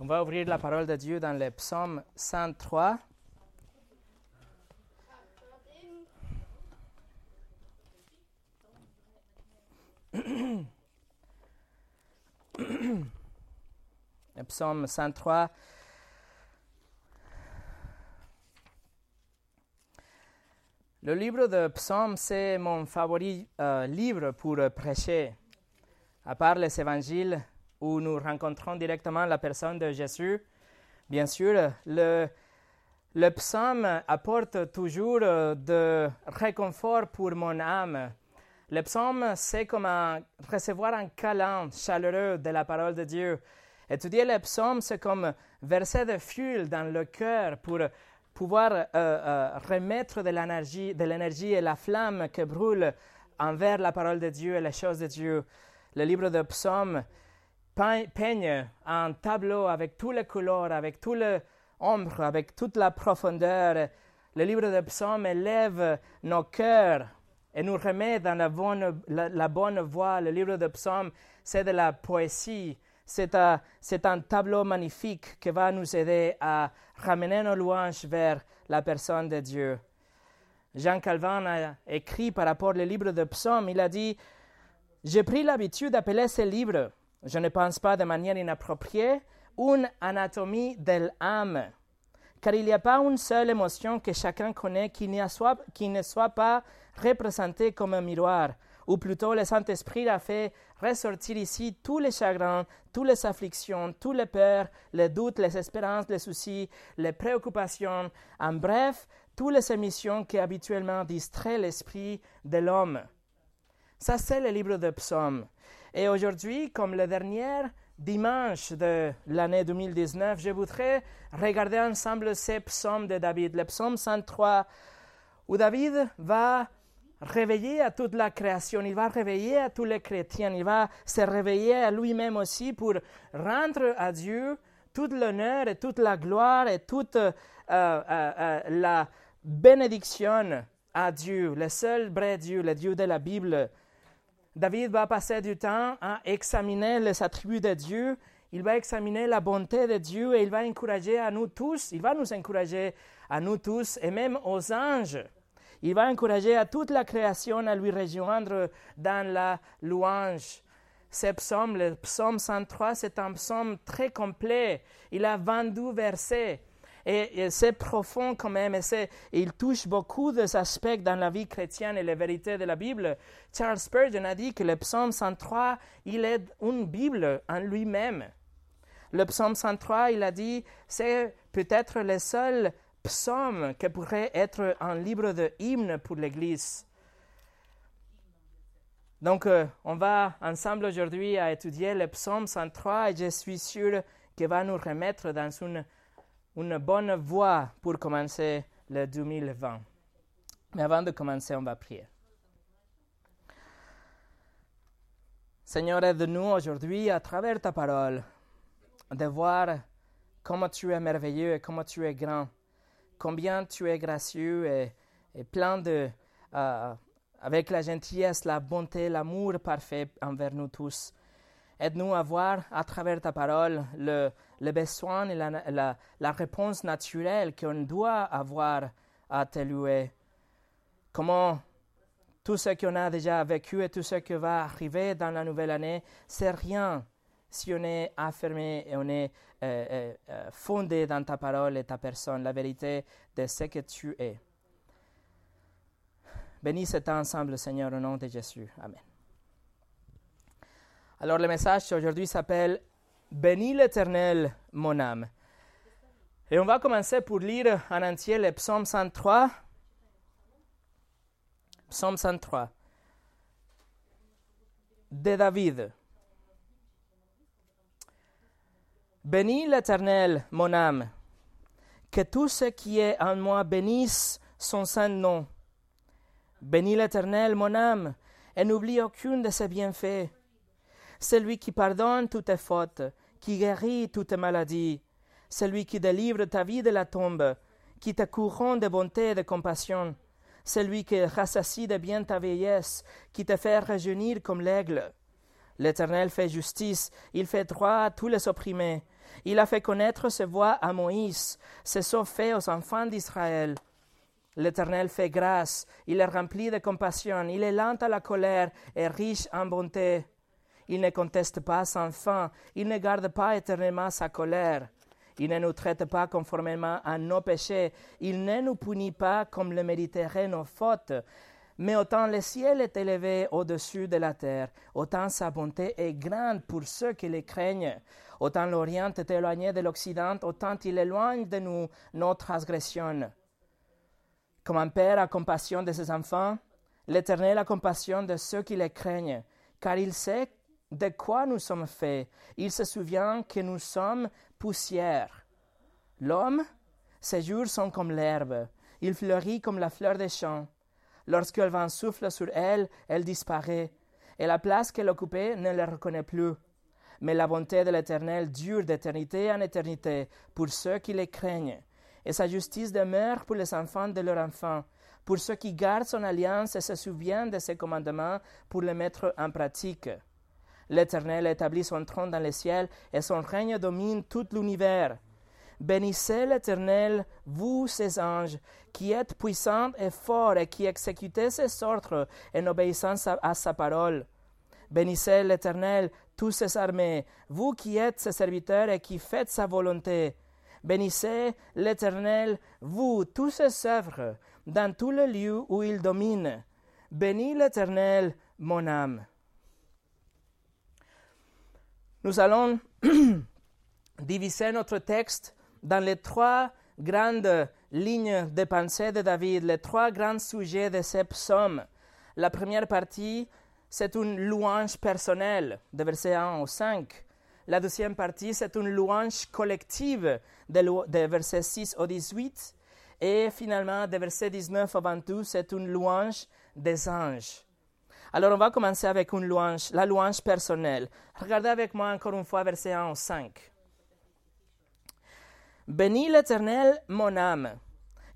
On va ouvrir la parole de Dieu dans le psaume 103. Le psaume 103. Le livre de psaumes, c'est mon favori euh, livre pour prêcher. À part les évangiles où nous rencontrons directement la personne de Jésus, bien sûr, le, le psaume apporte toujours euh, de réconfort pour mon âme. Le psaume, c'est comme recevoir un câlin chaleureux de la parole de Dieu. Étudier le psaume, c'est comme verser de fuel dans le cœur pour pouvoir euh, euh, remettre de l'énergie, de l'énergie et la flamme qui brûle envers la parole de Dieu et les choses de Dieu. Le livre de psaume peigne un tableau avec toutes les couleurs, avec toutes les ombres, avec toute la profondeur. Le livre de psaume élève nos cœurs et nous remet dans la bonne, voie. Le livre de psaume, c'est de la poésie. C'est un, tableau magnifique qui va nous aider à ramener nos louanges vers la personne de Dieu. Jean Calvin a écrit par rapport au livre de psaume, il a dit, j'ai pris l'habitude d'appeler ce livre, je ne pense pas de manière inappropriée, une anatomie de l'âme car il n'y a pas une seule émotion que chacun connaît qui, soit, qui ne soit pas représentée comme un miroir, ou plutôt le Saint-Esprit a fait ressortir ici tous les chagrins, toutes les afflictions, tous les peurs, les doutes, les espérances, les soucis, les préoccupations, en bref, toutes les émissions qui habituellement distraient l'esprit de l'homme. Ça, c'est le livre de psaumes. Et aujourd'hui, comme le dernier, dimanche de l'année 2019, je voudrais regarder ensemble ces psaumes de David, le psaume 103, où David va réveiller à toute la création, il va réveiller à tous les chrétiens, il va se réveiller à lui-même aussi pour rendre à Dieu tout l'honneur et toute la gloire et toute euh, euh, euh, la bénédiction à Dieu, le seul vrai Dieu, le Dieu de la Bible, David va passer du temps à examiner les attributs de Dieu, il va examiner la bonté de Dieu et il va encourager à nous tous, il va nous encourager à nous tous et même aux anges. Il va encourager à toute la création à lui rejoindre dans la louange. Ce psaume, le psaume 103, c'est un psaume très complet. Il a 22 versets. Et, c'est profond quand même, et il touche beaucoup d'aspects dans la vie chrétienne et les vérités de la Bible. Charles Spurgeon a dit que le psaume 103, il est une Bible en lui-même. Le psaume 103, il a dit, c'est peut-être le seul psaume qui pourrait être un livre de hymne pour l'Église. Donc, euh, on va ensemble aujourd'hui à étudier le psaume 103 et je suis sûr qu'il va nous remettre dans une une bonne voie pour commencer le 2020. Mais avant de commencer, on va prier. Seigneur, aide-nous aujourd'hui à travers ta parole de voir comment tu es merveilleux et comment tu es grand, combien tu es gracieux et, plein de, euh, avec la gentillesse, la bonté, l'amour parfait envers nous tous. Aide-nous à voir à travers ta parole le, le besoin et la, la, réponse naturelle qu'on doit avoir à te louer. Comment tout ce qu'on a déjà vécu et tout ce qui va arriver dans la nouvelle année, c'est rien si on est affirmé et on est euh, euh, euh, fondé dans ta parole et ta personne, la vérité de ce que tu es. Bénis cet ensemble, Seigneur, au nom de Jésus. Amen. Alors le message aujourd'hui s'appelle Bénis l'Éternel, mon âme. Et on va commencer pour lire en entier le psaume 103. Psaume 103 de David. Bénis l'Éternel, mon âme. Que tout ce qui est en moi bénisse son saint nom. Bénis l'Éternel, mon âme, et n'oublie aucune de ses bienfaits celui qui pardonne toutes tes fautes, qui guérit toutes tes maladies, celui qui délivre ta vie de la tombe, qui te couronne de bonté et de compassion, celui qui rassasie de bien ta vieillesse, qui te fait rajeunir comme l'aigle. L'Éternel fait justice, il fait droit à tous les opprimés. Il a fait connaître ses voies à Moïse, ses sauts faits aux enfants d'Israël. L'Éternel fait grâce, il est rempli de compassion, il est lent à la colère et riche en bonté. Il ne conteste pas sans fin, il ne garde pas éternellement sa colère. Il ne nous traite pas conformément à nos péchés, il ne nous punit pas comme le mériteraient nos fautes. Mais autant le ciel est élevé au-dessus de la terre, autant sa bonté est grande pour ceux qui les craignent. Autant l'Orient est éloigné de l'Occident, autant il éloigne de nous nos transgressions. Comme un père a compassion de ses enfants, l'Éternel a compassion de ceux qui les craignent, car il sait de quoi nous sommes faits. Il se souvient que nous sommes poussière. L'homme, ses jours sont comme l'herbe, il fleurit comme la fleur des champs. Lorsque le vent souffle sur elle, elle disparaît, et la place qu'elle occupait ne la reconnaît plus. Mais la bonté de l'Éternel dure d'éternité en éternité pour ceux qui les craignent et sa justice demeure pour les enfants de leurs enfants, pour ceux qui gardent son alliance et se souviennent de ses commandements pour les mettre en pratique. L'Éternel établit son trône dans le ciel et son règne domine tout l'univers. Bénissez l'Éternel, vous ses anges, qui êtes puissants et forts et qui exécutez ses ordres en obéissant à sa parole. Bénissez l'Éternel, tous ses armées, vous qui êtes ses serviteurs et qui faites sa volonté. Bénissez l'Éternel, vous, tous ses œuvres, dans tous les lieux où il domine. Bénis l'Éternel, mon âme. Nous allons diviser notre texte dans les trois grandes lignes de pensée de David, les trois grands sujets de ces psaumes. La première partie, c'est une louange personnelle, de versets 1 au 5. La deuxième partie, c'est une louange collective des versets 6 au 18. Et finalement, des versets 19 au 22, c'est une louange des anges. Alors, on va commencer avec une louange, la louange personnelle. Regardez avec moi encore une fois verset 1 au 5. Bénis l'Éternel, mon âme.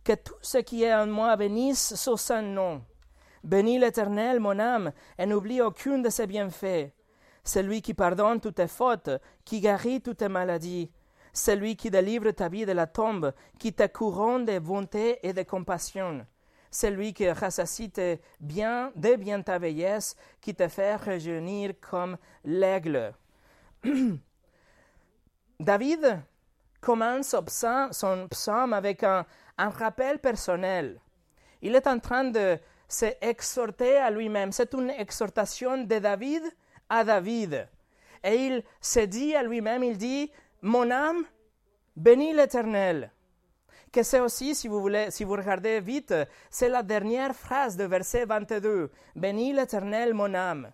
Que tout ce qui est en moi bénisse son saint nom. Bénis l'Éternel, mon âme, et n'oublie aucune de ses bienfaits celui qui pardonne toutes tes fautes, qui guérit toutes tes maladies, celui qui délivre ta vie de la tombe, qui te couronne de bonté et de compassion, celui qui rassasie tes biens, de bien ta vieillesse, qui te fait rejeunir comme l'aigle. David commence son psaume avec un, un rappel personnel. Il est en train de s'exhorter à lui-même. C'est une exhortation de David à David. Et il se dit à lui-même, il dit, mon âme, bénis l'Éternel. Que c'est aussi, si vous voulez, si vous regardez vite, c'est la dernière phrase de verset 22. Bénis l'Éternel, mon âme.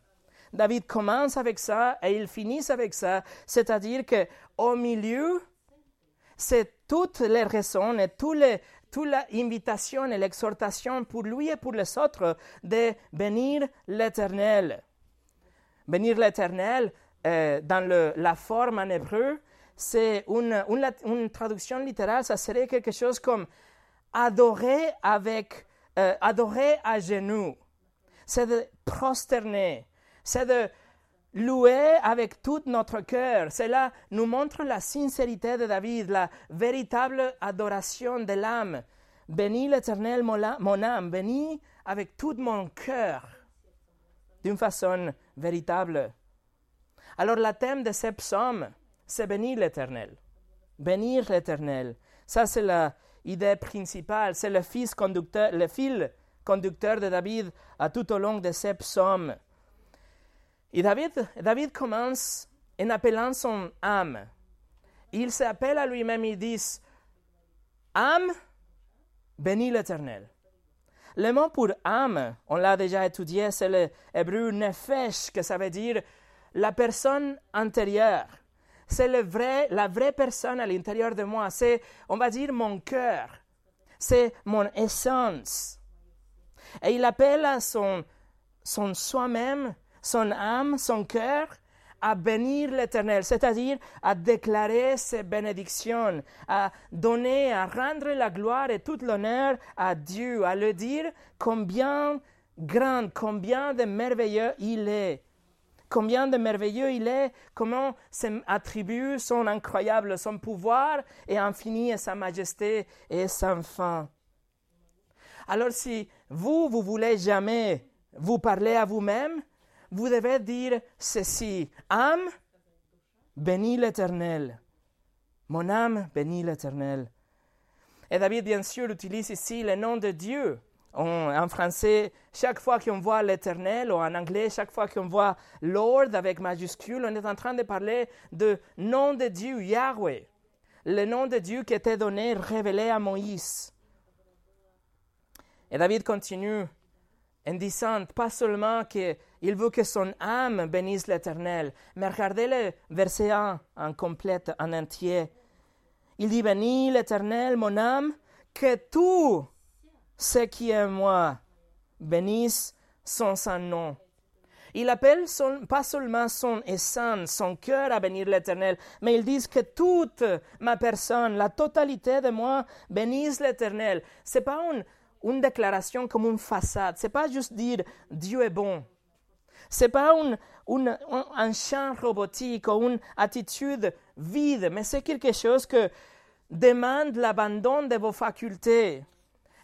David commence avec ça et il finit avec ça, c'est-à-dire que au milieu, c'est toutes les raisons et toutes les, toute l'invitation et l'exhortation pour lui et pour les autres de bénir l'Éternel. Bénir l'Éternel, euh, dans la forme en hébreu, c'est une, une, traduction littérale, ça serait quelque chose comme adorer avec, euh, adorer à genoux. C'est de prosterner, c'est de louer avec tout notre cœur. Cela nous montre la sincérité de David, la véritable adoration de l'âme. Bénis l'Éternel, mon âme, bénis avec tout mon cœur d'une façon véritable. Alors le thème de ce psaume, c'est bénir l'Éternel. Bénir l'Éternel. Ça, c'est l'idée principale, c'est le, fils conducteur, le fil conducteur de David à tout au long de ce psaume. Et David, David commence en appelant son âme. Il s'appelle à lui-même, il dit, âme, bénis l'Éternel. Le mot pour âme, on l'a déjà étudié, c'est le hébreu nefesh, que ça veut dire la personne intérieure. C'est le vrai, la vraie personne à l'intérieur de moi. C'est, on va dire, mon cœur. C'est mon essence. Et il appelle à son, son soi-même, son âme, son cœur, à bénir l'Éternel, c'est-à-dire à déclarer ses bénédictions, à donner, à rendre la gloire et tout l'honneur à Dieu, à le dire combien grand, combien de merveilleux il est. combien de merveilleux il est, comment ses attributs sont incroyables, son pouvoir est infini et sa majesté est sans fin. Alors si vous, vous voulez jamais vous parler à vous-même, vous devez dire ceci, âme, bénis l'Éternel. Mon âme bénis l'Éternel. Et David, bien sûr, utilise ici le nom de Dieu. En français, chaque fois qu'on voit l'Éternel, ou en anglais, chaque fois qu'on voit Lord avec majuscule, on est en train de parler de nom de Dieu, Yahweh. Le nom de Dieu qui était donné, révélé à Moïse. Et David continue en disant pas seulement qu'il veut que son âme bénisse l'Éternel, mais regardez le verset 1 en complète, en entier. Il dit Bénis l'Éternel, mon âme, que tout ce qui est moi? Bénisse son saint nom. Il appelle pas seulement son essence, son cœur à bénir l'Éternel, mais il dit que toute ma personne, la totalité de moi, bénisse l'Éternel. C'est pas une, une déclaration comme une façade. C'est pas juste dire Dieu est bon. C'est pas un chant robotique ou une attitude vide, mais c'est quelque chose que demande l'abandon de vos facultés.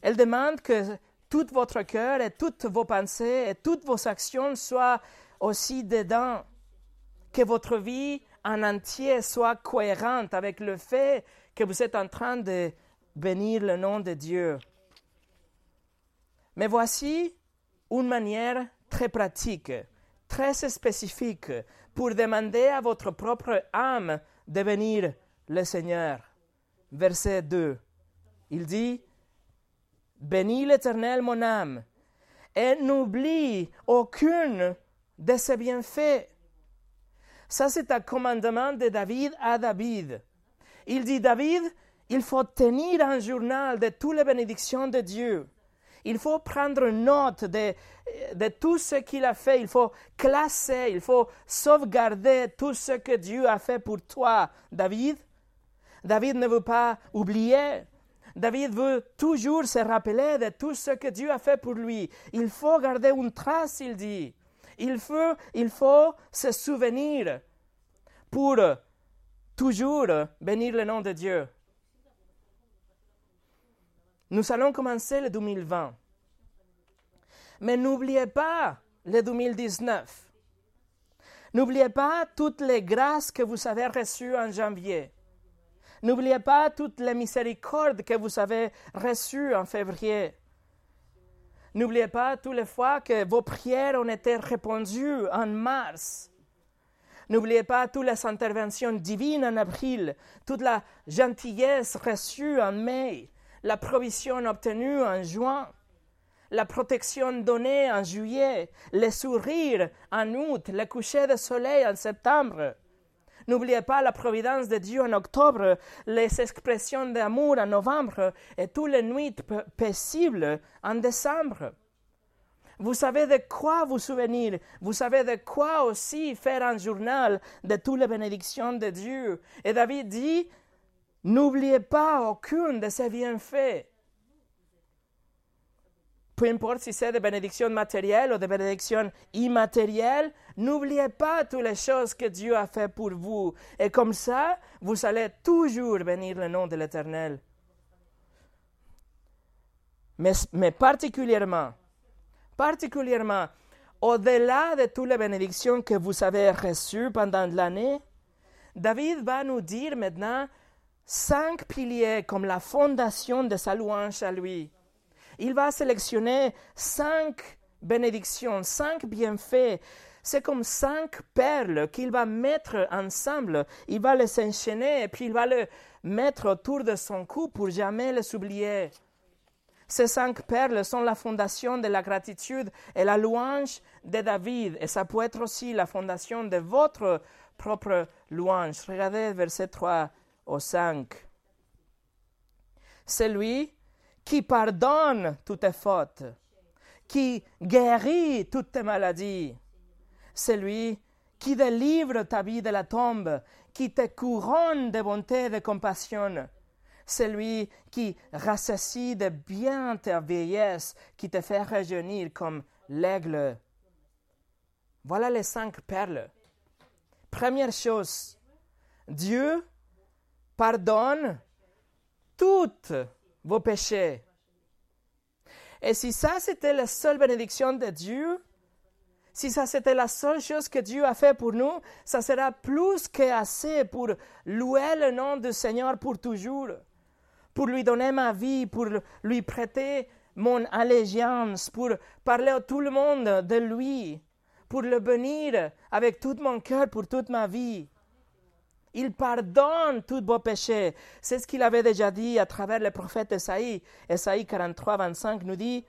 Elle demande que tout votre cœur et toutes vos pensées et toutes vos actions soient aussi dedans. Que votre vie en entier soit cohérente avec le fait que vous êtes en train de bénir le nom de Dieu. Mais voici une manière très pratique, très spécifique pour demander à votre propre âme de venir le Seigneur. Verset 2. Il dit, Bénis l'Éternel mon âme, et n'oublie aucune de ses bienfaits. Ça, c'est un commandement de David à David. Il dit, David, il faut tenir un journal de toutes les bénédictions de Dieu. Il faut prendre note de, de tout ce qu'il a fait. Il faut classer, il faut sauvegarder tout ce que Dieu a fait pour toi, David. David ne veut pas oublier. David veut toujours se rappeler de tout ce que Dieu a fait pour lui. Il faut garder une trace, il dit. Il faut, il faut se souvenir pour toujours bénir le nom de Dieu. Nous allons commencer le 2020. Mais n'oubliez pas le 2019. N'oubliez pas toutes les grâces que vous avez reçues en janvier. N'oubliez pas toutes les miséricordes que vous avez reçues en février. N'oubliez pas toutes les fois que vos prières ont été répondues en mars. N'oubliez pas toutes les interventions divines en avril, toute la gentillesse reçue en mai la provision obtenue en juin, la protection donnée en juillet, les sourires en août, le coucher de soleil en septembre. N'oubliez pas la providence de Dieu en octobre, les expressions d'amour en novembre et toutes les nuits paisibles en décembre. Vous savez de quoi vous souvenir. Vous savez de quoi aussi faire un journal de toutes les bénédictions de Dieu. Et David dit, N'oubliez pas aucune de ces bienfaits. Peu importe si c'est des bénédictions matérielles ou des bénédictions immatérielles, n'oubliez pas toutes les choses que Dieu a fait pour vous. Et comme ça, vous allez toujours bénir le nom de l'Éternel. Mais, mais particulièrement, particulièrement, au-delà de toutes les bénédictions que vous avez reçues pendant l'année, David va nous dire maintenant cinq piliers comme la fondation de sa louange à lui. Il va sélectionner cinq bénédictions, cinq bienfaits. C'est comme cinq perles qu'il va mettre ensemble. Il va les enchaîner et puis il va les mettre autour de son cou pour jamais les oublier. Ces cinq perles sont la fondation de la gratitude et la louange de David. Et ça peut être aussi la fondation de votre propre louange. Regardez verset 3 au 5. C'est lui qui pardonne toutes tes fautes, qui guérit toutes tes maladies. C'est lui qui délivre ta vie de la tombe, qui te couronne de bonté et de compassion. C'est lui qui rassasie de bien ta vieillesse, qui te fait rajeunir comme l'aigle. Voilà les cinq perles. Première chose, Dieu pardonne toutes vos péchés. Et si ça, c'était la seule bénédiction de Dieu, si ça, c'était la seule chose que Dieu a fait pour nous, ça sera plus qu'assez pour louer le nom du Seigneur pour toujours, pour lui donner ma vie, pour lui prêter mon allégeance, pour parler à tout le monde de lui, pour le bénir avec tout mon cœur pour toute ma vie. Il pardonne tous vos péchés. C'est ce qu'il avait déjà dit à travers le prophète Esaïe. Esaïe 43, 25 nous dit,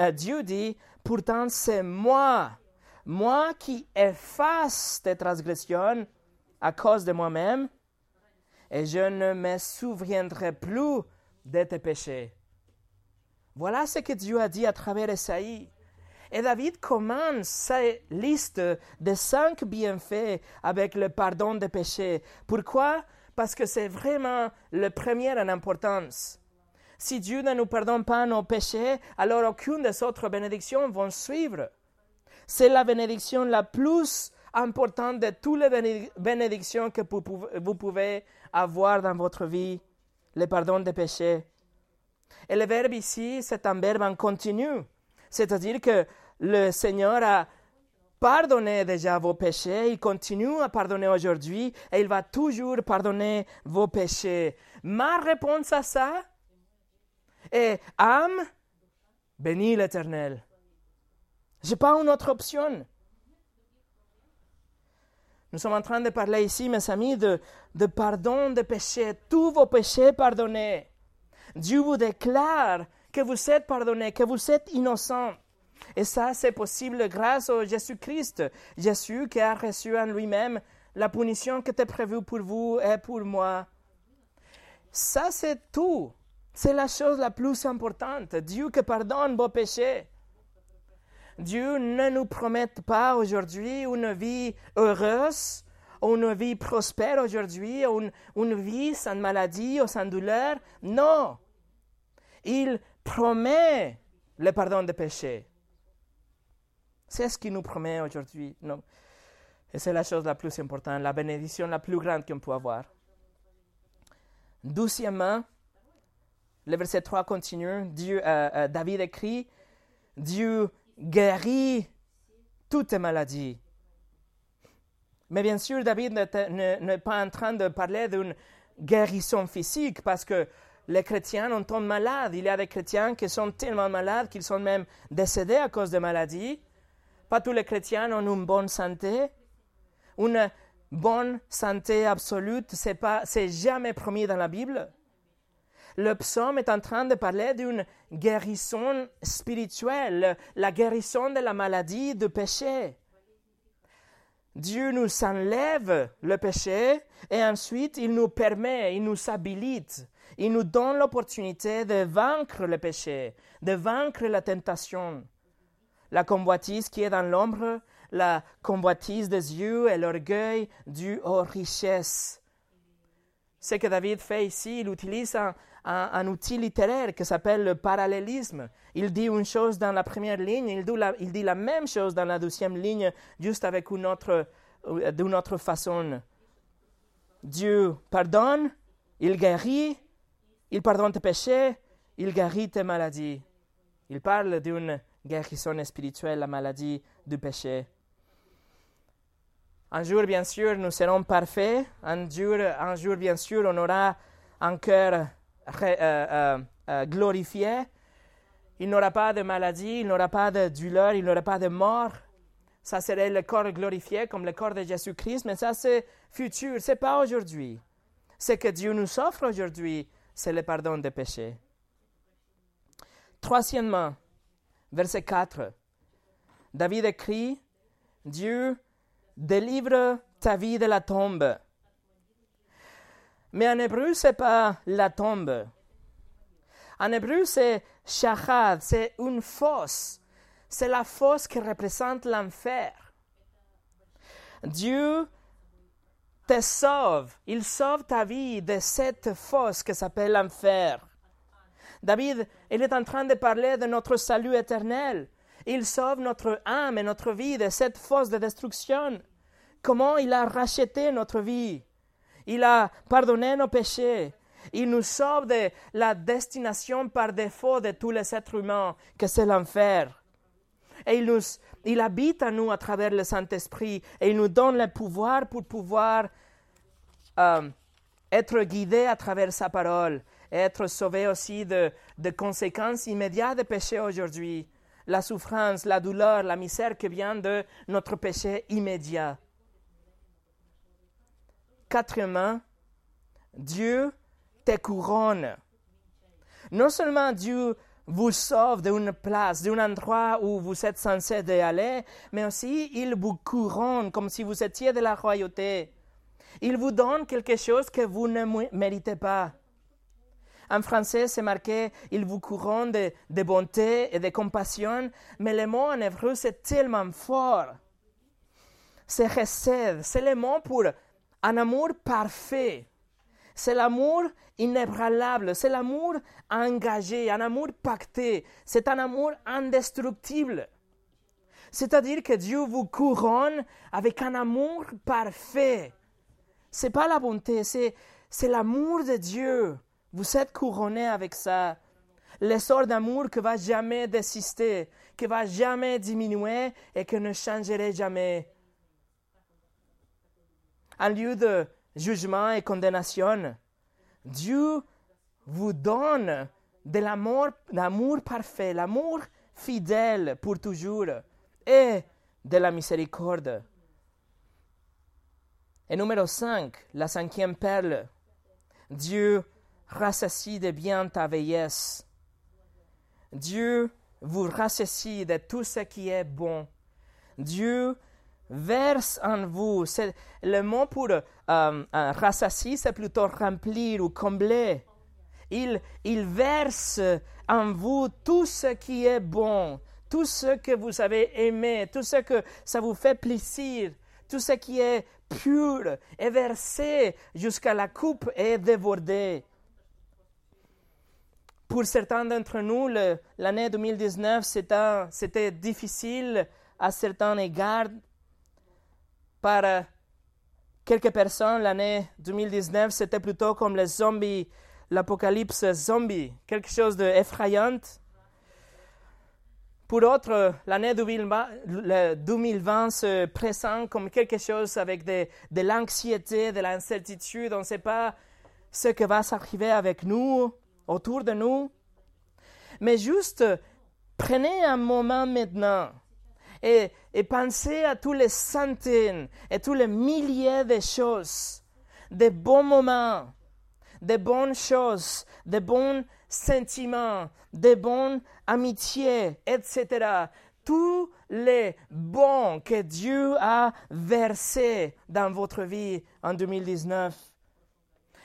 euh, Dieu dit, pourtant c'est moi, moi qui efface tes transgressions à cause de moi-même, et je ne me souviendrai plus de tes péchés. Voilà ce que Dieu a dit à travers Esaïe. Et David commence sa liste de cinq bienfaits avec le pardon des péchés. Pourquoi? Parce que c'est vraiment le premier en importance. Si Dieu ne nous pardonne pas nos péchés, alors aucune des autres bénédictions vont suivre. C'est la bénédiction la plus importante de toutes les bénédictions que vous pouvez avoir dans votre vie, le pardon des péchés. Et le verbe ici, c'est un verbe en continu. C'est-à-dire que le Seigneur a pardonné déjà vos péchés, il continue à pardonner aujourd'hui et il va toujours pardonner vos péchés. Ma réponse à ça est âme, bénis l'Éternel. Je n'ai pas une autre option. Nous sommes en train de parler ici, mes amis, de, de pardon de péchés, tous vos péchés pardonnés. Dieu vous déclare que vous êtes pardonné, que vous êtes innocent. Et ça, c'est possible grâce au Jésus-Christ. Jésus qui a reçu en lui-même la punition qui était prévue pour vous et pour moi. Ça, c'est tout. C'est la chose la plus importante. Dieu qui pardonne vos péchés. Dieu ne nous promet pas aujourd'hui une vie heureuse, une vie prospère aujourd'hui, une, vie sans maladie ou sans douleur. Non. Il promet le pardon des péchés. C'est ce qu'il nous promet aujourd'hui. Et c'est la chose la plus importante, la bénédiction la plus grande qu'on peut avoir. Douzièmement, le verset 3 continue. Euh, euh, David écrit Dieu guérit toutes les maladies. Mais bien sûr, David n'est pas en train de parler d'une guérison physique parce que les chrétiens ont tombent malades. Il y a des chrétiens qui sont tellement malades qu'ils sont même décédés à cause de maladies. Pas tous les chrétiens ont une bonne santé. Une bonne santé absolue, c'est pas, c'est jamais promis dans la Bible. Le psaume est en train de parler d'une guérison spirituelle, la guérison de la maladie, du péché. Dieu nous enlève le péché et ensuite il nous permet, il nous habilite il nous donne l'opportunité de vaincre le péché, de vaincre la tentation. La convoitise qui est dans l'ombre, la convoitise des yeux et l'orgueil dû aux richesses. Ce que David fait ici, il utilise un, outil littéraire qui s'appelle le parallélisme. Il dit une chose dans la première ligne, il dit la, il dit la même chose dans la deuxième ligne, juste avec une autre, euh, d'une autre façon. Dieu pardonne, il guérit, il pardonne tes péchés, il guérit tes maladies. Il parle d'une guérison spirituelle, la maladie du péché. Un jour, bien sûr, nous serons parfaits. Un jour, un jour bien sûr, on aura un cœur euh, euh, euh, glorifié. Il n'aura pas de maladie, il n'aura pas de douleur, il n'aura pas de mort. Ça serait le corps glorifié comme le corps de Jésus-Christ, mais ça c'est futur, c'est pas aujourd'hui. Ce que Dieu nous offre aujourd'hui, c'est le pardon des péchés. Troisièmement, verset 4, David écrit, Dieu délivre ta vie de la tombe. Mais en hébreu, ce n'est pas la tombe. En hébreu, c'est shachad, c'est une fosse. C'est la fosse qui représente l'enfer. Dieu sauve. Il sauve ta vie de cette fosse qui s'appelle l'enfer. David, il est en train de parler de notre salut éternel. il sauve notre âme et notre vie de cette fosse de destruction. Comment il a racheté notre vie? Il a pardonné nos péchés. Il nous sauve de la destination par défaut de tous les êtres humains, que c'est l'enfer. Et il, nous, il habite en nous à travers le Saint-Esprit et il nous donne le pouvoir pour pouvoir euh, être guidés à travers sa parole être sauvés aussi de, de conséquences immédiates des péchés aujourd'hui. La souffrance, la douleur, la misère qui vient de notre péché immédiat. Quatrièmement, Dieu te couronne. Non seulement Dieu vous sauve d'une place, d'un endroit où vous êtes censé aller, mais aussi il vous couronne comme si vous étiez de la royauté. Il vous donne quelque chose que vous ne méritez pas. En français, c'est marqué il vous couronne de, de, bonté et de compassion, mais le mot en hébreu, c'est tellement fort. C'est chesed, c'est le mot pour un amour parfait. C'est l'amour inébranlable, c'est l'amour engagé, un amour pacté, c'est un amour indestructible. C'est-à-dire que Dieu vous couronne avec un amour parfait. C'est pas la bonté, c'est, c'est l'amour de Dieu. Vous êtes couronné avec ça. L'essor d'amour qui va jamais désister, qui va jamais diminuer et qui ne changerait jamais. En lieu de jugement et condamnation. Dieu vous donne de l'amour, l'amour parfait, l'amour fidèle pour toujours et de la miséricorde. Et numéro 5, la cinquième perle. Dieu rassasie de bien ta vieillesse. Dieu vous rassasie de tout ce qui est bon. Dieu verse en vous. C'est, le mot pour euh, rassasier, c'est plutôt remplir ou combler. Il, il verse en vous tout ce qui est bon, tout ce que vous avez aimé, tout ce que ça vous fait plaisir, tout ce qui est pur est versé jusqu'à la coupe et débordé. Pour certains d'entre nous, l'année 2019, c'était, c'était difficile à certains égards par euh, quelques personnes, l'année 2019, c'était plutôt comme les zombies, l'apocalypse zombie, quelque chose d'effrayant. Pour d'autres, l'année 2020 se présente comme quelque chose avec de, de l'anxiété, de l'incertitude. On ne sait pas ce qui va s'arriver avec nous, autour de nous. Mais juste, prenez un moment maintenant et, pensez à tous les centaines et tous les milliers de choses, de bons moments, de bonnes choses, de bons sentiments, de bonnes amitiés, etc. Tous les bons que Dieu a versés dans votre vie en 2019.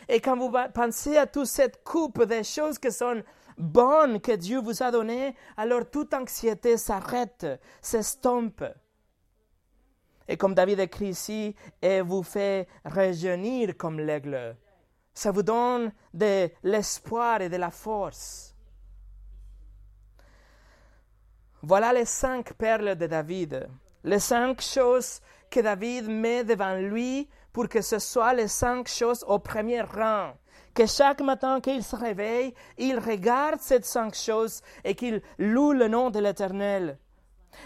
Et quand vous pensez à toute cette coupe de choses qui sont bonne que Dieu vous a donnée, alors toute anxiété s'arrête, s'estompe. Et comme David écrit ici, et vous fait rajeunir comme l'aigle. Ça vous donne de l'espoir et de la force. Voilà les cinq perles de David, les cinq choses que David met devant lui pour que ce soit les cinq choses au premier rang que chaque matin qu'il se réveille, il regarde ces cinq choses et qu'il loue le nom de l'Éternel.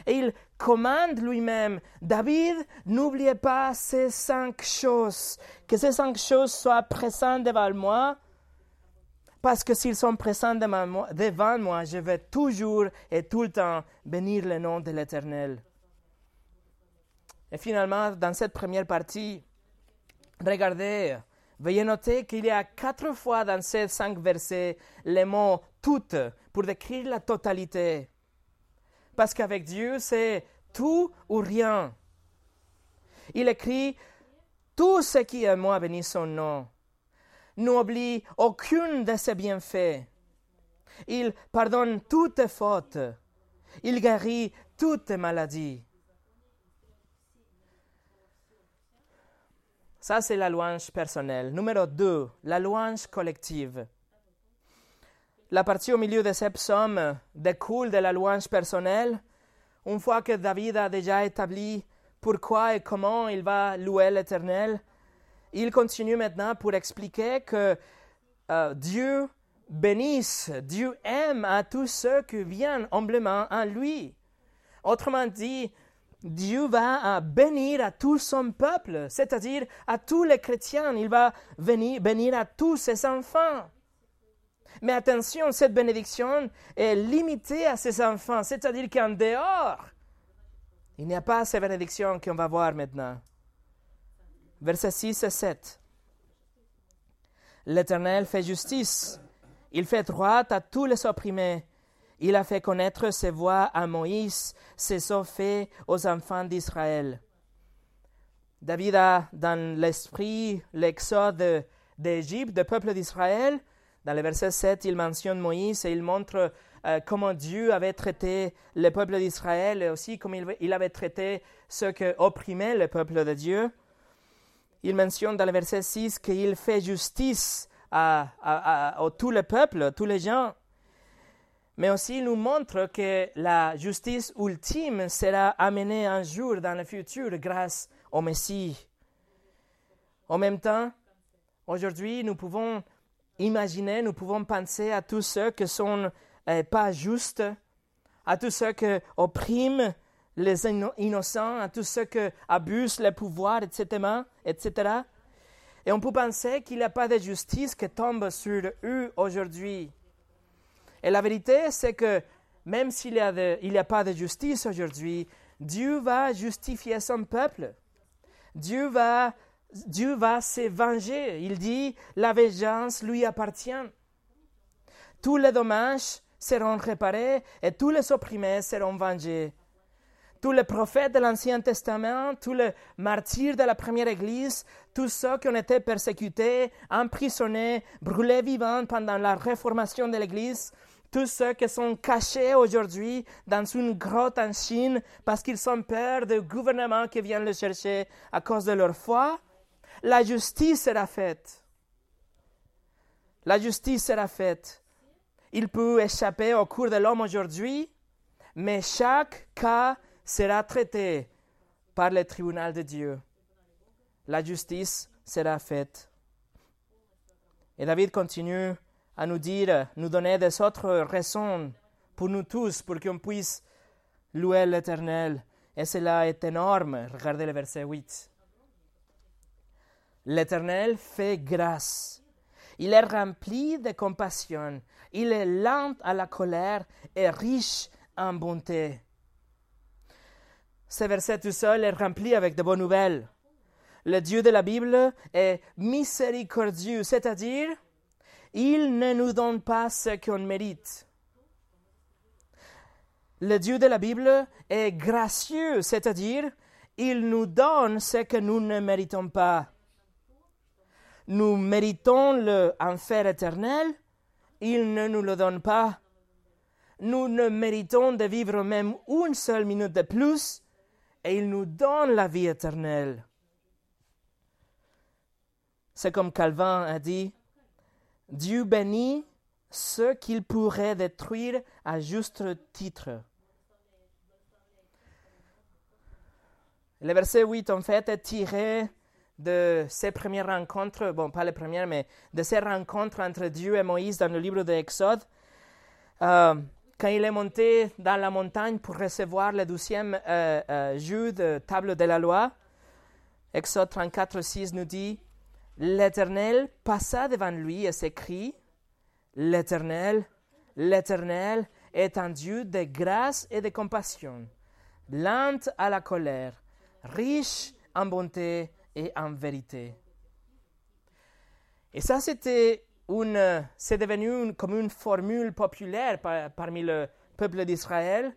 Et il commande lui-même, David, n'oubliez pas ces cinq choses, que ces cinq choses soient présentes devant moi, parce que s'ils sont présents devant moi, je vais toujours et tout le temps bénir le nom de l'Éternel. Et finalement, dans cette première partie, regardez Veuillez noter qu'il y a quatre fois dans ces cinq versets les mots toutes pour décrire la totalité. Parce qu'avec Dieu, c'est tout ou rien. Il écrit Tout ce qui est moi bénit son nom. N'oublie aucune de ses bienfaits. Il pardonne toutes tes fautes. Il guérit toutes tes maladies. Ça, c'est la louange personnelle. Numéro 2, la louange collective. La partie au milieu de ce psaume découle de la louange personnelle, une fois que David a déjà établi pourquoi et comment il va louer l'Éternel, il continue maintenant pour expliquer que euh, Dieu bénisse, Dieu aime à tous ceux qui viennent humblement à lui. Autrement dit, Dieu va bénir à tout son peuple, c'est-à-dire à tous les chrétiens. Il va venir bénir à tous ses enfants. Mais attention, cette bénédiction est limitée à ses enfants, c'est-à-dire qu'en dehors, il n'y a pas ces bénédictions qu'on va voir maintenant. Versets 6 et 7. L'Éternel fait justice. Il fait droit à tous les opprimés. Il a fait connaître ses voies à Moïse, ses faits aux enfants d'Israël. David a dans l'esprit l'exode d'Égypte, du peuple d'Israël. Dans le verset 7, il mentionne Moïse et il montre euh, comment Dieu avait traité le peuple d'Israël et aussi comment il, avait traité ceux qui opprimaient le peuple de Dieu. Il mentionne dans le verset 6 qu'il fait justice à, à, à, tout le peuple, tous les gens. Mais aussi nous montre que la justice ultime sera amenée un jour dans le futur grâce au Messie. En même temps, aujourd'hui, nous pouvons imaginer, nous pouvons penser à tous ceux qui sont euh, pas justes, à tous ceux qui oppriment les innocents, à tous ceux qui abusent le pouvoir, etc., etc. Et on peut penser qu'il n'y a pas de justice qui tombe sur eux aujourd'hui. Et la vérité, c'est que même s'il n'y a, a, pas de justice aujourd'hui, Dieu va justifier son peuple. Dieu va, Dieu va se venger. Il dit, la vengeance lui appartient. Tous les dommages seront réparés et tous les opprimés seront vengés tous les prophètes de l'Ancien Testament, tous les martyrs de la première Église, tous ceux qui ont été persécutés, emprisonnés, brûlés vivants pendant la réformation de l'Église, tous ceux qui sont cachés aujourd'hui dans une grotte en Chine parce qu'ils ont peur du gouvernement qui vient les chercher à cause de leur foi, la justice sera faite. La justice sera faite. Il peut échapper au cours de l'homme aujourd'hui, mais chaque cas sera traité par le tribunal de Dieu. La justice sera faite. Et David continue à nous dire, nous donner des autres raisons pour nous tous, pour qu'on puisse louer l'Éternel. Et cela est énorme. Regardez le verset 8. L'Éternel fait grâce. Il est rempli de compassion. Il est lent à la colère et riche en bonté. Ce verset tout seul est rempli avec de bonnes nouvelles. Le Dieu de la Bible est miséricordieux, c'est-à-dire, il ne nous donne pas ce qu'on mérite. Le Dieu de la Bible est gracieux, c'est-à-dire, il nous donne ce que nous ne méritons pas. Nous méritons l'enfer éternel, il ne nous le donne pas. Nous ne méritons de vivre même une seule minute de plus, et il nous donne la vie éternelle. C'est comme Calvin a dit, Dieu bénit ceux qu'il pourrait détruire à juste titre. Le verset 8, en fait, est tiré de ces premières rencontres, bon, pas les premières, mais de ces rencontres entre Dieu et Moïse dans le livre de Exode. Euh, quand il est monté dans la montagne pour recevoir le douzième euh, euh, de table de la loi, Exode 34, 6 nous dit L'Éternel passa devant lui et s'écrit L'Éternel, l'Éternel est un Dieu de grâce et de compassion, lent à la colère, riche en bonté et en vérité. Et ça, c'était c'est devenu comme une formule populaire parmi le peuple d'Israël.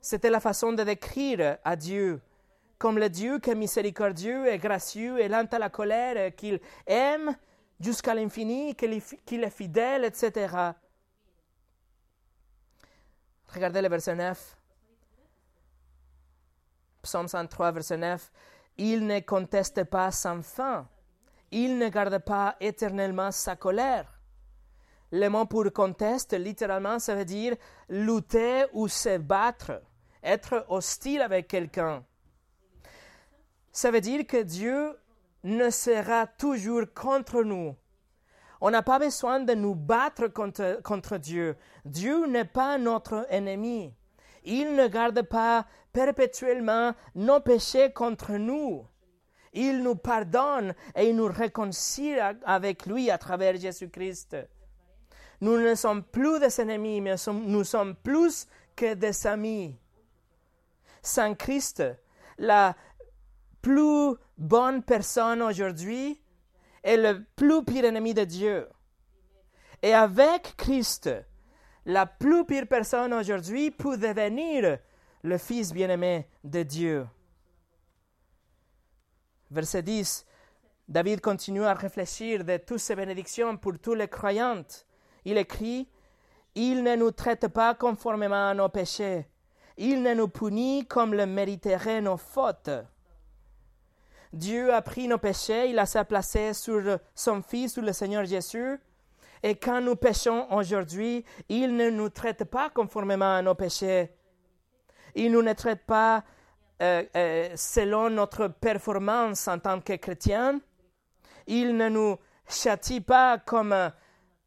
C'était la façon de décrire à Dieu comme le Dieu qui est miséricordieux et gracieux et lent à la colère, qu'il aime jusqu'à l'infini, qu'il est fidèle, etc. Regardez le verset 9. Psaume 103, verset 9. Il ne conteste pas sans fin il ne garde pas éternellement sa colère. Le mot pour conteste, littéralement, ça veut dire lutter ou se battre. être hostile avec quelqu'un. Ça veut dire que Dieu ne sera toujours contre nous. On n'a pas besoin de nous battre contre, contre Dieu. Dieu n'est pas notre ennemi. Il ne garde pas perpétuellement nos péchés contre nous. Il nous pardonne et il nous réconcilie avec lui à travers Jésus-Christ. Nous ne sommes plus des ennemis, mais nous sommes plus que des amis. Sans Christ, la plus bonne personne aujourd'hui est le plus pire ennemi de Dieu. Et avec Christ, la plus pire personne aujourd'hui peut devenir le Fils bien-aimé de Dieu. Verset 10. David continue à réfléchir de toutes ces bénédictions pour tous les croyants. Il écrit Il ne nous traite pas conformément à nos péchés. Il ne nous punit comme le mériteraient nos fautes. Dieu a pris nos péchés, il a placé sur son Fils, sur le Seigneur Jésus. Et quand nous péchons aujourd'hui, il ne nous traite pas conformément à nos péchés. Il ne nous traite pas euh, euh, selon notre performance en tant que chrétien. Il ne nous châtie pas comme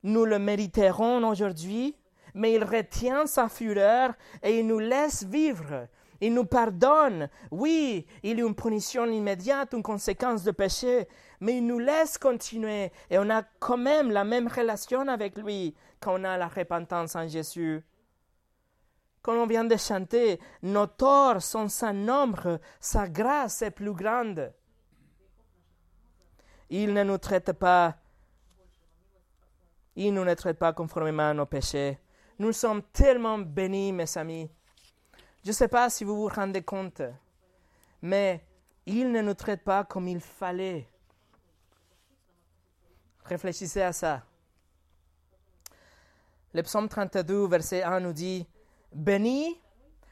nous le mériterons aujourd'hui, mais il retient sa fureur et il nous laisse vivre il nous pardonne. Oui, il y a une punition immédiate, une conséquence de péché, mais il nous laisse continuer et on a quand même la même relation avec lui quand on a la repentance en Jésus. Comme on vient de chanter, nos torts sont sans nombre, sa grâce est plus grande. Il ne nous traite pas, il ne nous traite pas conformément à nos péchés. Nous sommes tellement bénis, mes amis. Je ne sais pas si vous vous rendez compte, mais il ne nous traite pas comme il fallait. Réfléchissez à ça. Le psaume 32, verset 1 nous dit Béni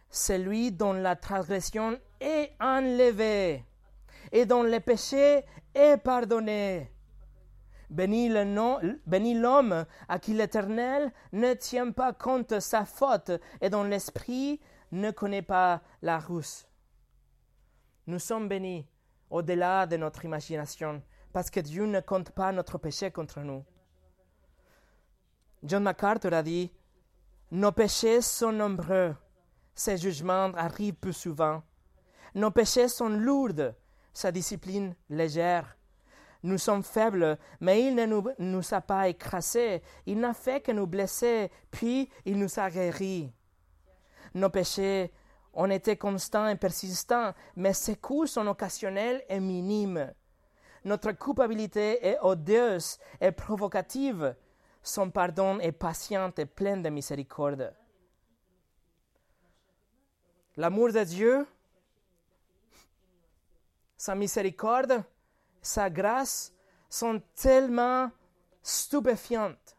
celui dont la transgression est enlevée et dont le péché est pardonné. Béni l'homme à qui l'Éternel ne tient pas compte sa faute et dont l'esprit ne connaît pas la rousse. Nous sommes bénis au-delà de notre imagination parce que Dieu ne compte pas notre péché contre nous. John MacArthur a dit Nos péchés sont nombreux, ses jugements arrivent plus souvent. Nos péchés sont lourds, sa discipline légère. Nous sommes faibles, mais il ne nous, nous a pas écrasés. Il n'a fait que nous blesser, puis il nous a guéris. Nos péchés ont été constants et persistants, mais ces coups sont occasionnels et minimes. Notre culpabilité est odieuse et provocative. Son pardon est patient et plein de miséricorde. L'amour de Dieu, sa miséricorde, sa grâce sont tellement stupéfiantes,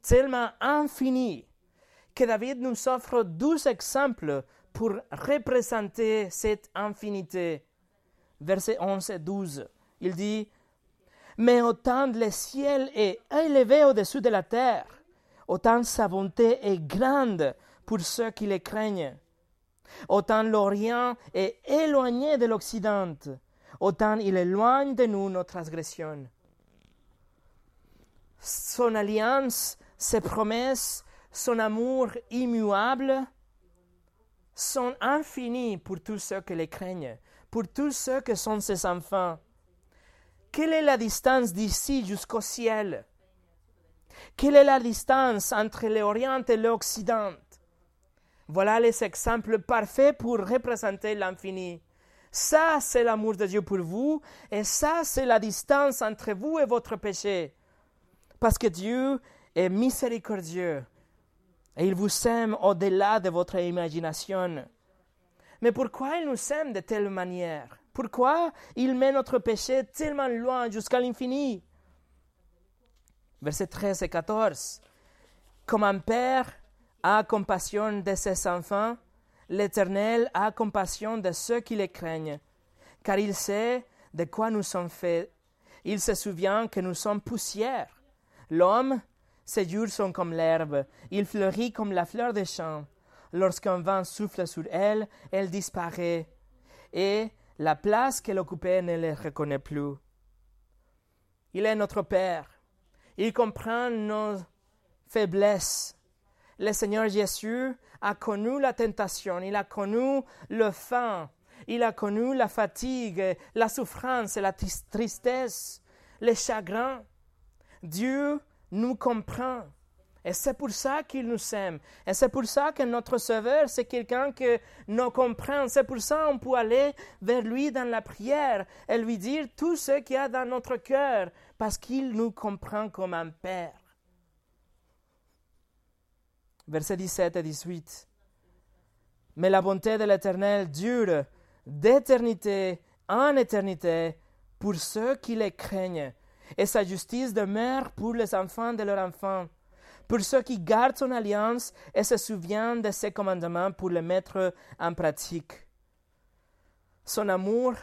tellement infinies, que David nous offre douze exemples pour représenter cette infinité. Versets 11 et 12. Il dit Mais autant le ciel est élevé au-dessus de la terre, autant sa bonté est grande pour ceux qui les craignent. Autant l'Orient est éloigné de l'Occident, autant il éloigne de nous nos transgressions. Son alliance, ses promesses son amour immuable, sont infinis pour tous ceux qui les craignent, pour tous ceux qui sont ses enfants. Quelle est la distance d'ici jusqu'au ciel? Quelle est la distance entre l'Orient et l'Occident? Voilà les exemples parfaits pour représenter l'infini. Ça, c'est l'amour de Dieu pour vous, et ça, c'est la distance entre vous et votre péché. Parce que Dieu est miséricordieux, et il vous aime au-delà de votre imagination. Mais pourquoi il nous aime de telle manière? Pourquoi il met notre péché tellement loin jusqu'à l'infini? Versets 13 et 14. Comme un père a compassion de ses enfants, l'Éternel a compassion de ceux qui les craignent, car il sait de quoi nous sommes faits. Il se souvient que nous sommes poussière. L'homme ses jours sont comme l'herbe, il fleurit comme la fleur des champs. lorsqu'un vent souffle sur elle, elle disparaît et la place qu'elle occupait ne les reconnaît plus. Il est notre Père. Il comprend nos faiblesses. Le Seigneur Jésus a connu la tentation, il a connu le faim, il a connu la fatigue, la souffrance, la tristesse, le chagrin. Dieu nous comprend. Et c'est pour ça qu'il nous aime. Et c'est pour ça que notre Sauveur, c'est quelqu'un qui nous comprend. C'est pour ça qu'on peut aller vers lui dans la prière et lui dire tout ce qu'il y a dans notre cœur, parce qu'il nous comprend comme un Père. Versets 17 et 18. Mais la bonté de l'Éternel dure d'éternité en éternité pour ceux qui les craignent, et sa justice demeure pour les enfants de leurs enfants pour ceux qui gardent son alliance et se souviennent de ses commandements pour les mettre en pratique. Son amour,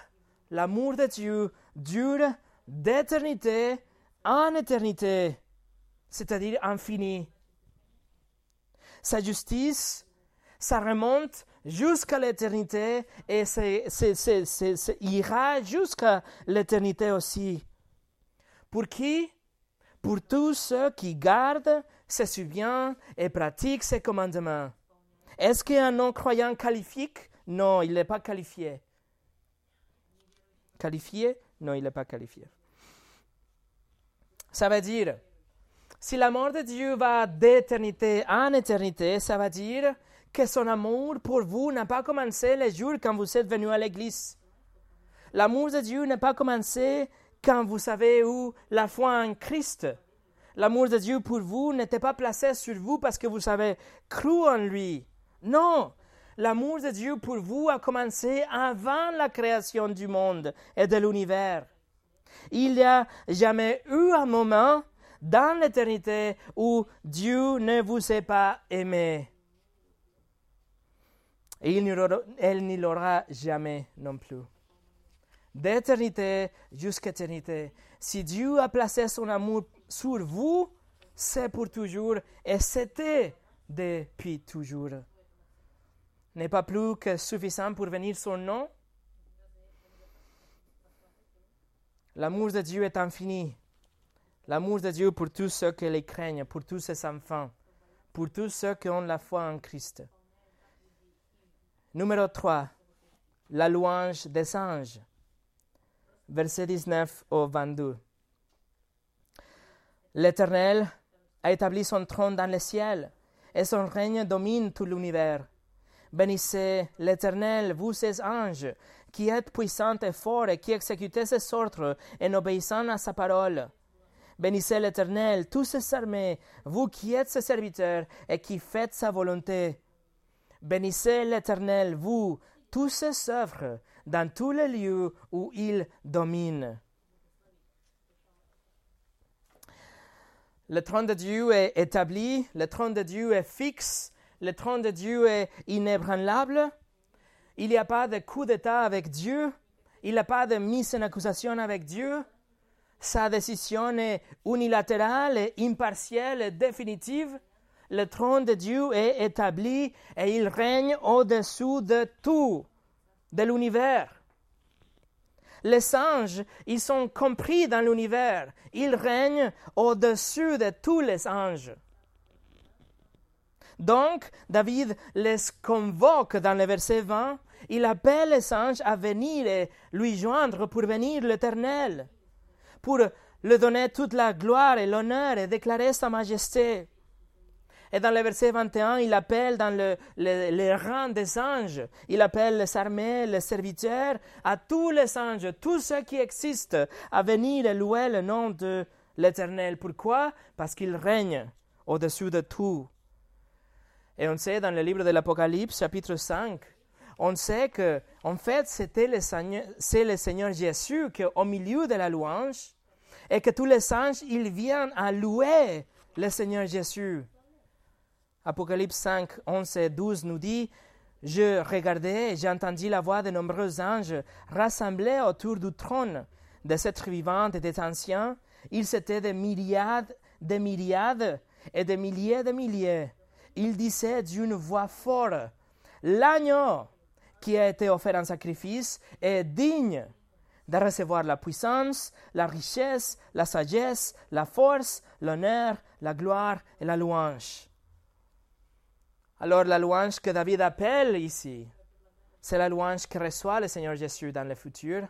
l'amour de Dieu, dure d'éternité en éternité, c'est-à-dire infini. Sa justice, ça remonte jusqu'à l'éternité et ça ira jusqu'à l'éternité aussi. Pour qui? Pour tous ceux qui gardent se souvient et pratique ses commandements. Est-ce qu'un non-croyant qualifié Non, il n'est pas qualifié. Qualifié? Non, il n'est pas qualifié. Ça veut dire, si l'amour de Dieu va d'éternité en éternité, ça veut dire que son amour pour vous n'a pas commencé les jours quand vous êtes venu à l'église. L'amour de Dieu n'a pas commencé quand vous avez eu la foi en Christ. L'amour de Dieu pour vous n'était pas placé sur vous parce que vous avez cru en lui. Non, l'amour de Dieu pour vous a commencé avant la création du monde et de l'univers. Il n'y a jamais eu un moment dans l'éternité où Dieu ne vous ait pas aimé. Et il n'y l'aura jamais non plus. D'éternité jusqu'à éternité, si Dieu a placé son amour sur vous, c'est pour toujours et c'était depuis toujours. N'est pas plus que suffisant pour venir son nom? L'amour de Dieu est infini. L'amour de Dieu pour tous ceux qui les craignent, pour tous ses enfants, pour tous ceux qui ont la foi en Christ. Numéro 3. La louange des anges. Verset 19 au 22. L'Éternel a établi son trône dans le ciel, et son règne domine tout l'univers. Bénissez l'Éternel, vous ses anges, qui êtes puissants et forts, et qui exécutez ses ordres en obéissant à sa parole. Bénissez l'Éternel, tous ses armées, vous qui êtes ses serviteurs, et qui faites sa volonté. Bénissez l'Éternel, vous, tous ses œuvres, dans tous les lieux où il domine. Le trône de Dieu est établi, le trône de Dieu est fixe, le trône de Dieu est inébranlable. Il n'y a pas de coup d'État avec Dieu, il n'y a pas de mise en accusation avec Dieu. Sa décision est unilatérale, impartielle et définitive. Le trône de Dieu est établi et il règne au-dessous de tout, de l'univers. Les anges, ils sont compris dans l'univers. Ils règnent au-dessus de tous les anges. Donc, David les convoque dans le verset 20. Il appelle les anges à venir et lui joindre pour venir l'Éternel, pour lui donner toute la gloire et l'honneur et déclarer sa majesté. Et dans le verset 21, il appelle dans le, le, rang des anges, il appelle les armées, les serviteurs, à tous les anges, tous ceux qui existent, à venir louer le nom de l'Éternel. Pourquoi? Parce qu'il règne au-dessus de tout. Et on sait dans le livre de l'Apocalypse, chapitre 5, on sait que, en fait, c'était le Seigneur, c'est le Seigneur Jésus qui, au milieu de la louange, et que tous les anges, ils viennent à louer le Seigneur Jésus. Apocalypse 5, 11 et 12 nous dit Je regardais et j'ai entendu la voix de nombreux anges rassemblés autour du trône de cette vivante et des anciens. Ils étaient des myriades, des myriades et des milliers de milliers. il disait d'une voix forte, L'agneau qui a été offert en sacrifice est digne de recevoir la puissance, la richesse, la sagesse, la force, l'honneur, la gloire et la louange. Alors la louange que David appelle ici, c'est la louange que reçoit le Seigneur Jésus dans le futur.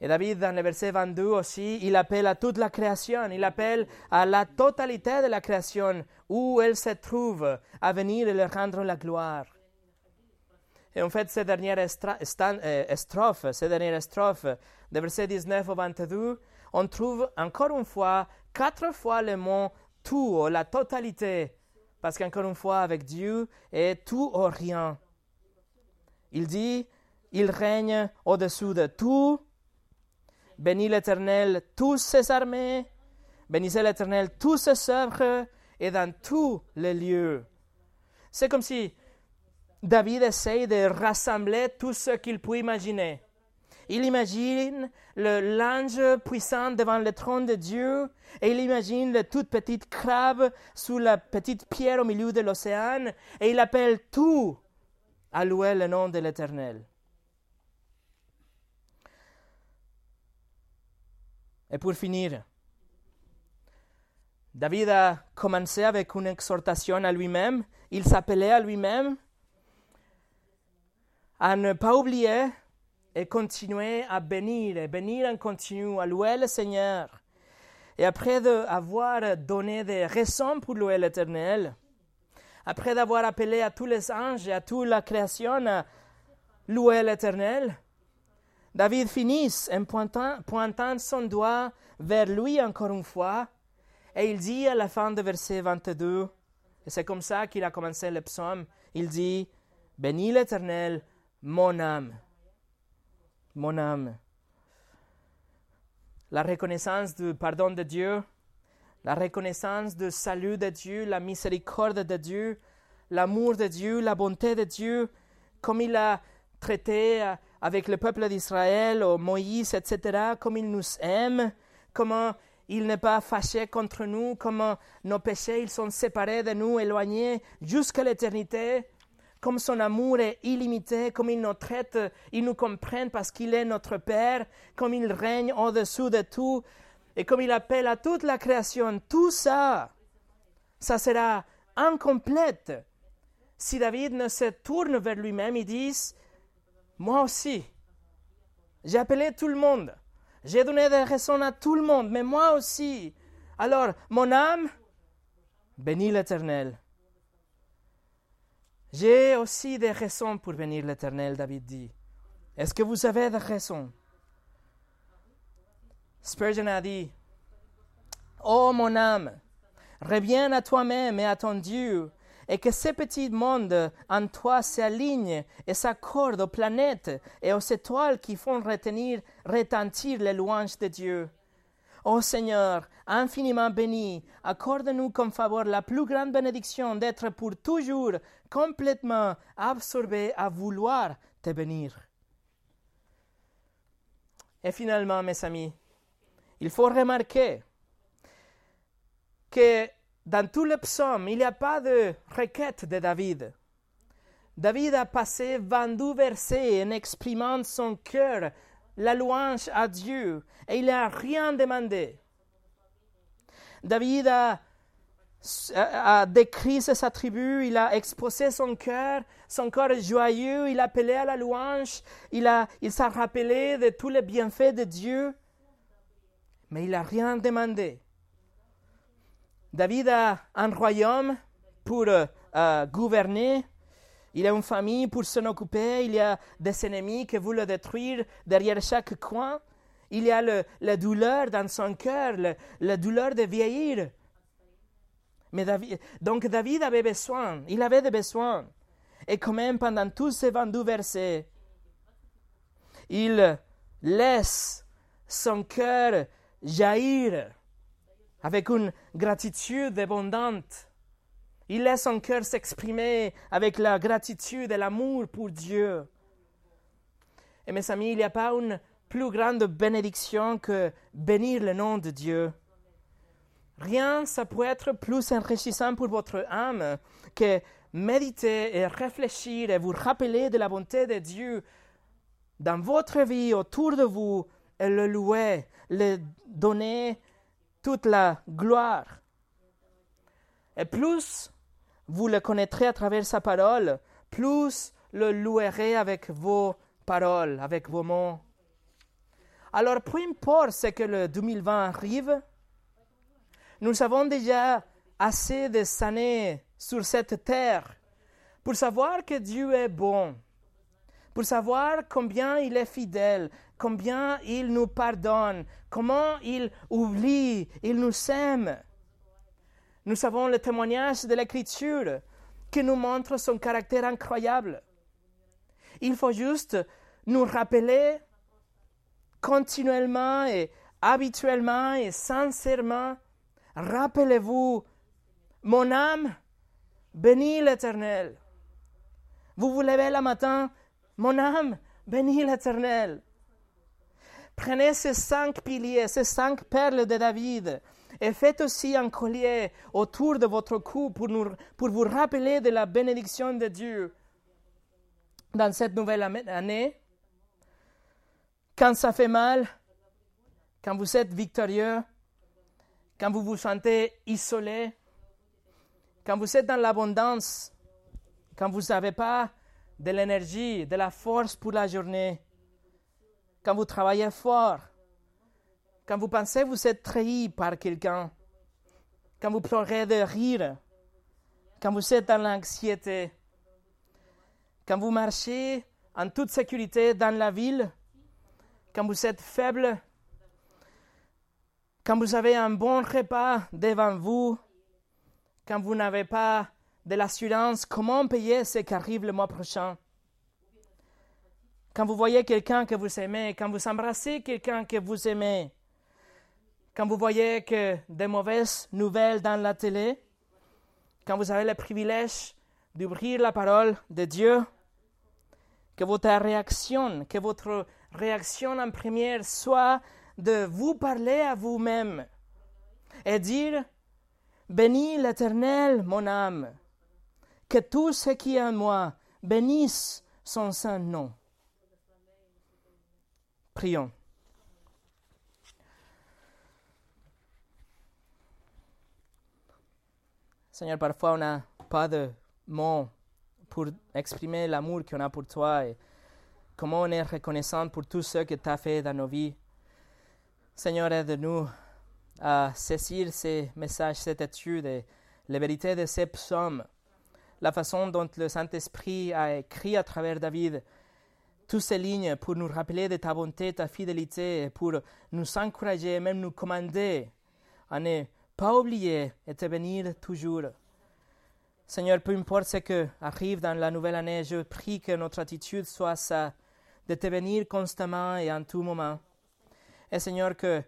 Et David, dans le verset 22 aussi, il appelle à toute la création, il appelle à la totalité de la création où elle se trouve à venir et leur rendre la gloire. Et en fait, ces dernières euh, strophes, ces dernières strophes, de verset 19 au 22, on trouve encore une fois, quatre fois le mot tout, la totalité, parce qu'encore une fois, avec Dieu, est tout ou rien. Il dit, il règne au-dessous de tout, Bénis l'Éternel tous ses armées, bénissez l'Éternel tous ses œuvres et dans tous les lieux. C'est comme si David essaye de rassembler tout ce qu'il peut imaginer. Il imagine l'ange puissant devant le trône de Dieu et il imagine le toute petite crabe sous la petite pierre au milieu de l'océan et il appelle tout à louer le nom de l'Éternel. Et pour finir, David a commencé avec une exhortation à lui-même. Il s'appelait à lui-même à ne pas oublier et continuer à bénir, et bénir en continu, à louer le Seigneur. Et après avoir donné des raisons pour louer l'Éternel, après d'avoir appelé à tous les anges et à toute la création à louer l'Éternel, David finit en pointant, son doigt vers lui encore une fois, et il dit à la fin du verset 22, et c'est comme ça qu'il a commencé le psaume, il dit, Bénis l'Éternel, mon âme, mon âme. La reconnaissance du pardon de Dieu, la reconnaissance du salut de Dieu, la miséricorde de Dieu, l'amour de Dieu, la bonté de Dieu, comme il a traité avec le peuple d'Israël, Moïse, etc., comme il nous aime, comment il n'est pas fâché contre nous, comment nos péchés ils sont séparés de nous, éloignés jusqu'à l'éternité, comme son amour est illimité, comme il nous traite, il nous comprend parce qu'il est notre Père, comme il règne au-dessous de tout, et comme il appelle à toute la création, tout ça, ça sera incomplète si David ne se tourne vers lui-même et dit moi aussi. J'ai appelé tout le monde. J'ai donné des raisons à tout le monde, mais moi aussi. Alors, mon âme, bénis l'Éternel. J'ai aussi des raisons pour bénir l'Éternel, David dit. Est-ce que vous avez des raisons? Spurgeon a dit, Oh mon âme, reviens à toi-même et à ton Dieu, et que ce petit monde en toi s'aligne et s'accorde aux planètes et aux étoiles qui font retenir, retentir les louanges de Dieu. Ô Seigneur, infiniment béni, accorde-nous comme faveur la plus grande bénédiction d'être pour toujours complètement absorbé à vouloir te bénir. Et finalement, mes amis, il faut remarquer que dans tout le psaume, il n'y a pas de requête de David. David a passé 22 versets en exprimant son cœur, la louange à Dieu, et il n'a rien demandé. David a, décrit ses attributs, il a exposé son cœur, son cœur joyeux, il a appelé à la louange, il, s'est rappelé de tous les bienfaits de Dieu, mais il n'a rien demandé. David a un royaume pour euh, gouverner. Il a une famille pour s'en occuper. Il y a des ennemis qui veulent le détruire derrière chaque coin. Il y a le, la douleur dans son cœur, la douleur de vieillir. Mais donc David avait besoin, il avait des besoins. Et quand même, pendant tous ces 22 versets, il laisse son cœur jaillir avec une gratitude abondante. Il laisse son cœur s'exprimer avec la gratitude et l'amour pour Dieu. Et mes amis, il n'y a pas une plus grande bénédiction que bénir le nom de Dieu. Rien, ça peut être plus enrichissant pour votre âme que méditer et réfléchir et vous rappeler de la bonté de Dieu dans votre vie, autour de vous, et le louer, le donner toute la gloire. Et plus vous le connaîtrez à travers sa parole, plus le louerez avec vos paroles, avec vos mots. Alors, peu importe ce que le 2020 arrive, nous avons déjà assez de années sur cette terre pour savoir que Dieu est bon, pour savoir combien il est fidèle, combien il nous pardonne, comment il oublie, il nous aime. Nous avons le témoignage de l'Écriture qui nous montre son caractère incroyable. Il faut juste nous rappeler continuellement et habituellement et sincèrement, rappelez-vous, mon âme bénit l'Éternel. Vous vous levez le matin, mon âme bénit l'Éternel. Prenez ces cinq piliers, ces cinq perles de David, et faites aussi un collier autour de votre cou pour, vous rappeler de la bénédiction de Dieu dans cette nouvelle année. Quand ça fait mal, quand vous êtes victorieux, quand vous vous sentez isolé, quand vous êtes dans l'abondance, quand vous n'avez pas de l'énergie, de la force pour la journée, quand vous travaillez fort, quand vous pensez vous êtes trahi par quelqu'un, quand vous pleurez de rire, quand vous êtes dans l'anxiété, quand vous marchez en toute sécurité dans la ville, quand vous êtes faible, quand vous avez un bon repas devant vous, quand vous n'avez pas de l'assurance, comment payer ce qui arrive le mois prochain? Quand vous voyez quelqu'un que vous aimez, quand vous embrassez quelqu'un que vous aimez, quand vous voyez que des mauvaises nouvelles dans la télé, quand vous avez le privilège d'ouvrir la parole de Dieu, que votre réaction, que votre réaction en première soit de vous parler à vous-même et dire Bénis l'Éternel, mon âme, que tout ce qui est en moi bénisse son saint nom. Prions. Seigneur, parfois on n'a pas de mots pour exprimer l'amour qu'on a pour toi et comment on est reconnaissant pour tout ce que tu as fait dans nos vies. Seigneur, aide-nous à saisir ces messages, cette étude et les vérités de ces psaumes, la façon dont le Saint-Esprit a écrit à travers David. Toutes ces lignes pour nous rappeler de ta bonté, ta fidélité, pour nous encourager, même nous commander. À ne pas oublier et te bénir toujours. Seigneur, peu importe ce qui arrive dans la nouvelle année, je prie que notre attitude soit ça, de te bénir constamment et en tout moment. Et Seigneur, que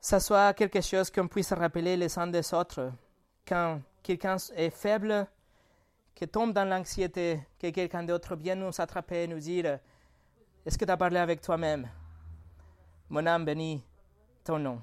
ça soit quelque chose qu'on puisse rappeler les uns des autres. Quand quelqu'un est faible, que tombe dans l'anxiété, que quelqu'un d'autre vienne nous attraper et nous dire Est-ce que tu as parlé avec toi-même? Mon âme bénit ton nom.